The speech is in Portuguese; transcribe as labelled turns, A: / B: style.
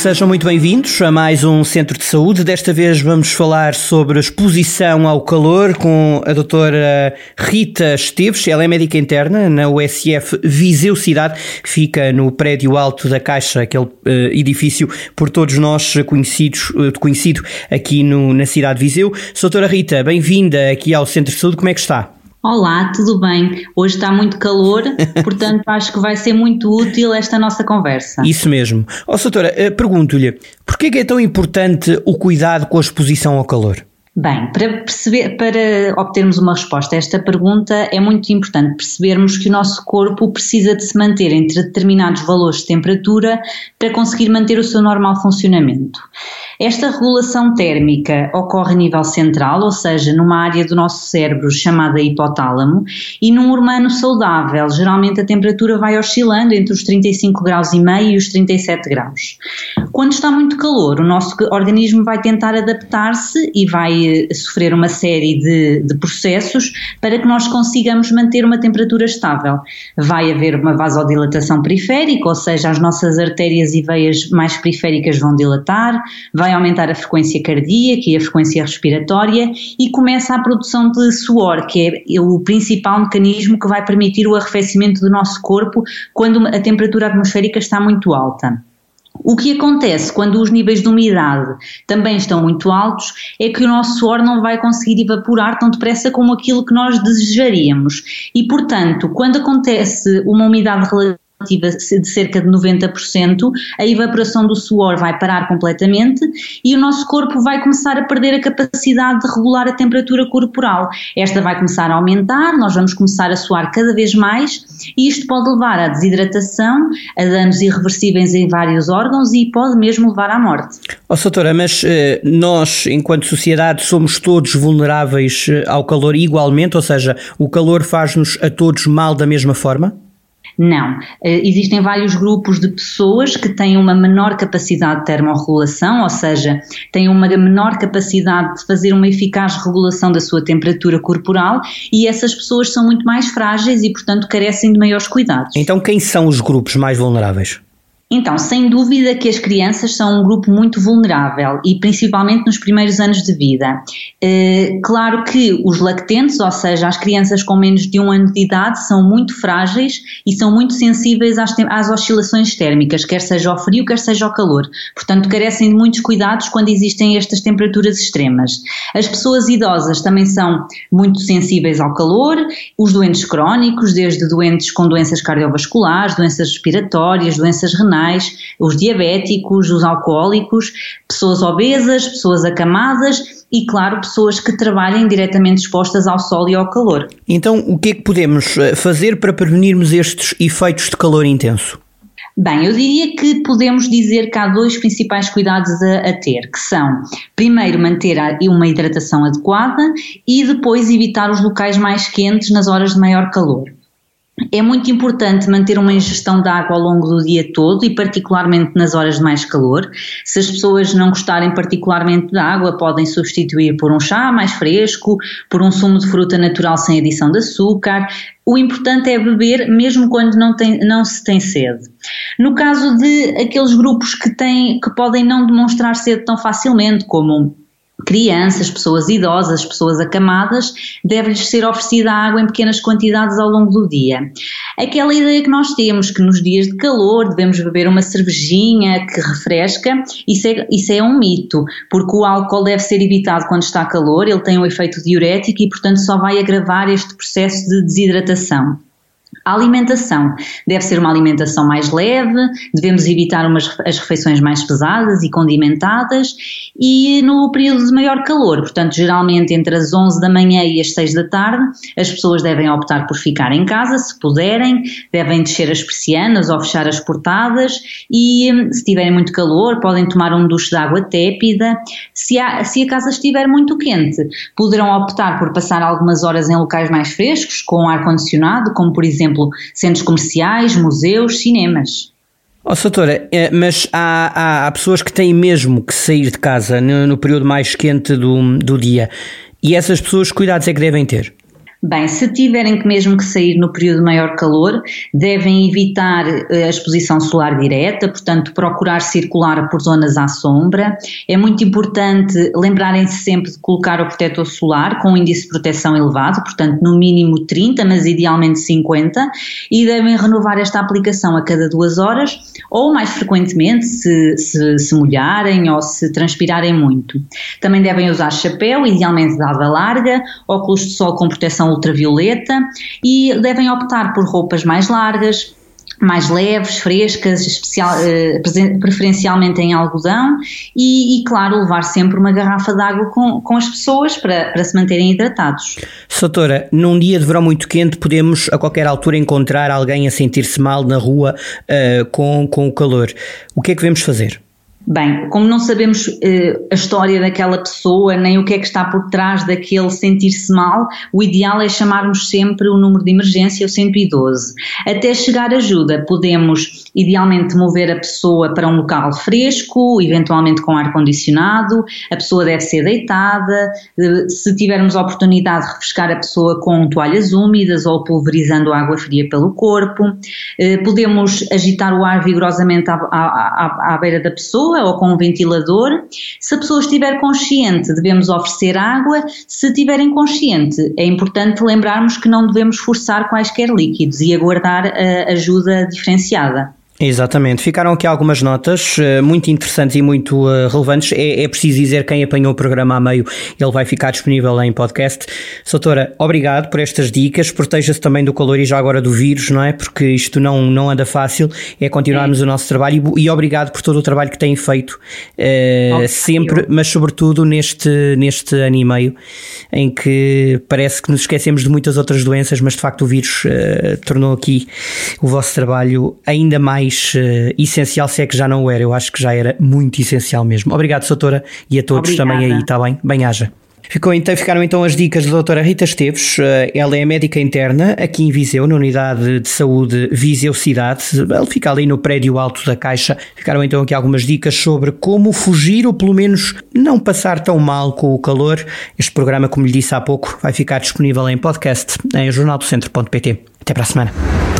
A: Sejam muito bem-vindos a mais um Centro de Saúde. Desta vez vamos falar sobre a exposição ao calor com a doutora Rita Esteves. Ela é médica interna na USF Viseu Cidade, que fica no prédio alto da Caixa, aquele uh, edifício por todos nós conhecidos, uh, conhecido aqui no, na cidade de Viseu. Doutora Rita, bem-vinda aqui ao Centro de Saúde. Como é que está?
B: Olá, tudo bem? Hoje está muito calor, portanto acho que vai ser muito útil esta nossa conversa.
A: Isso mesmo. Ó, oh, doutora, eh, pergunto-lhe, porquê é tão importante o cuidado com a exposição ao calor?
B: Bem, para, perceber, para obtermos uma resposta a esta pergunta é muito importante percebermos que o nosso corpo precisa de se manter entre determinados valores de temperatura para conseguir manter o seu normal funcionamento. Esta regulação térmica ocorre a nível central, ou seja, numa área do nosso cérebro chamada hipotálamo, e num humano saudável, geralmente a temperatura vai oscilando entre os 35 graus e meio e os 37 graus. Quando está muito calor, o nosso organismo vai tentar adaptar-se e vai sofrer uma série de, de processos para que nós consigamos manter uma temperatura estável. Vai haver uma vasodilatação periférica, ou seja, as nossas artérias e veias mais periféricas vão dilatar, vai aumentar a frequência cardíaca e a frequência respiratória e começa a produção de suor, que é o principal mecanismo que vai permitir o arrefecimento do nosso corpo quando a temperatura atmosférica está muito alta. O que acontece quando os níveis de umidade também estão muito altos é que o nosso suor não vai conseguir evaporar tão depressa como aquilo que nós desejaríamos. E, portanto, quando acontece uma umidade relativa de cerca de 90%, a evaporação do suor vai parar completamente e o nosso corpo vai começar a perder a capacidade de regular a temperatura corporal. Esta vai começar a aumentar, nós vamos começar a suar cada vez mais e isto pode levar à desidratação, a danos irreversíveis em vários órgãos e pode mesmo levar à morte.
A: Ó, oh, doutora, mas eh, nós, enquanto sociedade, somos todos vulneráveis eh, ao calor igualmente, ou seja, o calor faz-nos a todos mal da mesma forma?
B: Não. Eh, existem vários grupos de pessoas que têm uma menor capacidade de termorregulação, ou seja, têm uma menor capacidade de fazer uma eficaz regulação da sua temperatura corporal e essas pessoas são muito mais frágeis e, portanto, carecem de maiores cuidados.
A: Então, quem são os grupos mais vulneráveis?
B: Então, sem dúvida que as crianças são um grupo muito vulnerável e principalmente nos primeiros anos de vida. Eh, claro que os lactentes, ou seja, as crianças com menos de um ano de idade, são muito frágeis e são muito sensíveis às, às oscilações térmicas, quer seja ao frio, quer seja ao calor. Portanto, carecem de muitos cuidados quando existem estas temperaturas extremas. As pessoas idosas também são muito sensíveis ao calor, os doentes crónicos, desde doentes com doenças cardiovasculares, doenças respiratórias, doenças renais os diabéticos, os alcoólicos, pessoas obesas, pessoas acamadas e, claro, pessoas que trabalhem diretamente expostas ao sol e ao calor.
A: Então, o que é que podemos eh, fazer para prevenirmos estes efeitos de calor intenso?
B: Bem, eu diria que podemos dizer que há dois principais cuidados a, a, ter, que são, primeiro, manter uma hidratação adequada e depois evitar os locais mais quentes nas horas de maior calor. É muito importante manter uma ingestão de água ao longo do dia todo e particularmente nas horas de mais calor. Se as pessoas não gostarem particularmente da água, podem substituir por um chá mais fresco, por um sumo de fruta natural sem adição de açúcar. O importante é beber mesmo quando não, tem, não se tem sede. No caso de aqueles grupos que, têm, que podem não demonstrar sede tão facilmente, como crianças, pessoas idosas, pessoas acamadas, deve-lhes ser oferecida água em pequenas quantidades ao longo do dia. Aquela ideia que nós temos que nos dias de calor devemos beber uma cervejinha que refresca, isso é, isso é um mito, porque o álcool deve ser evitado quando está calor, ele tem um efeito diurético e, portanto, só vai agravar este processo de desidratação. A alimentação deve ser uma alimentação mais leve, devemos evitar umas, as refeições mais pesadas e condimentadas e no período de maior calor, portanto, geralmente entre as 11 da manhã e as 6 da tarde, as pessoas devem optar por ficar em casa, se puderem, devem descer as persianas ou fechar as portadas e, se tiverem muito calor, podem tomar um duche de água tépida. Se a, se a casa estiver muito quente, poderão optar por passar algumas horas em locais mais frescos, com ar-condicionado, como por exemplo exemplo, centros comerciais, museus, cinemas.
A: Oh, doutora, eh, mas há, há, há, pessoas que têm mesmo que sair de casa no, no período mais quente do, do dia. E essas pessoas, cuidados é que devem ter?
B: Bem, se tiverem que mesmo que sair no período de maior calor, devem evitar eh, a exposição solar direta, portanto, procurar circular por zonas à sombra. É muito importante lembrarem-se sempre de colocar o protetor solar com um índice de proteção elevado, portanto, no mínimo 30, mas idealmente 50, e devem renovar esta aplicação a cada duas horas ou mais frequentemente se, se, se molharem ou se transpirarem muito. Também devem usar chapéu, idealmente de larga, óculos de sol com proteção ultravioleta e devem optar por roupas mais largas, mais leves, frescas, especial, eh, preferencialmente em algodão e, e, claro, levar sempre uma garrafa de água com, com as pessoas para, para se manterem hidratados.
A: Soutora, num dia de verão muito quente podemos a qualquer altura encontrar alguém a sentir-se mal na rua uh, com, com o calor. O que é que devemos fazer?
B: Bem, como não sabemos uh, a história daquela pessoa, nem o que é que está por trás daquele sentir-se mal, o ideal é chamarmos sempre o número de emergência, o 112. Até chegar ajuda, podemos idealmente mover a pessoa para um local fresco, eventualmente com ar-condicionado, a pessoa deve ser deitada, uh, se tivermos a oportunidade de refrescar a pessoa com toalhas úmidas ou pulverizando água fria pelo corpo, uh, podemos agitar o ar vigorosamente à, à, à, à beira da pessoa, ou com um ventilador. Se a pessoa estiver consciente, devemos oferecer água. Se estiver inconsciente, é importante lembrarmos que não devemos forçar quaisquer líquidos e aguardar a ajuda diferenciada.
A: Exatamente. Ficaram aqui algumas notas uh, muito interessantes e muito uh, relevantes. É, é, preciso dizer quem apanhou o programa a meio, ele vai ficar disponível em podcast. Soutora, obrigado por estas dicas. Proteja-se também do calor e já agora do vírus, não é? Porque isto não, não anda fácil. É continuarmos é. o nosso trabalho e, e, obrigado por todo o trabalho que têm feito uh, sempre, mas sobretudo neste, neste ano e meio em que parece que nos esquecemos de muitas outras doenças, mas de facto o vírus tornou aqui o vosso trabalho ainda mais mais uh, essencial, se é que já não o era. Eu acho que já era muito essencial mesmo. Obrigado, doutora, e a todos Obrigada. também aí, está bem? Bem-haja. Ficou então, ficaram então as dicas da doutora Rita Esteves, eh, ela é médica interna aqui em Viseu, na unidade de saúde Viseu Cidade, ela fica ali no prédio alto da Caixa. Ficaram então aqui algumas dicas sobre como fugir ou pelo menos não passar tão mal com o calor. Este programa, como lhe disse há pouco, vai ficar disponível em podcast em jornaldocentro.pt. Até para a semana.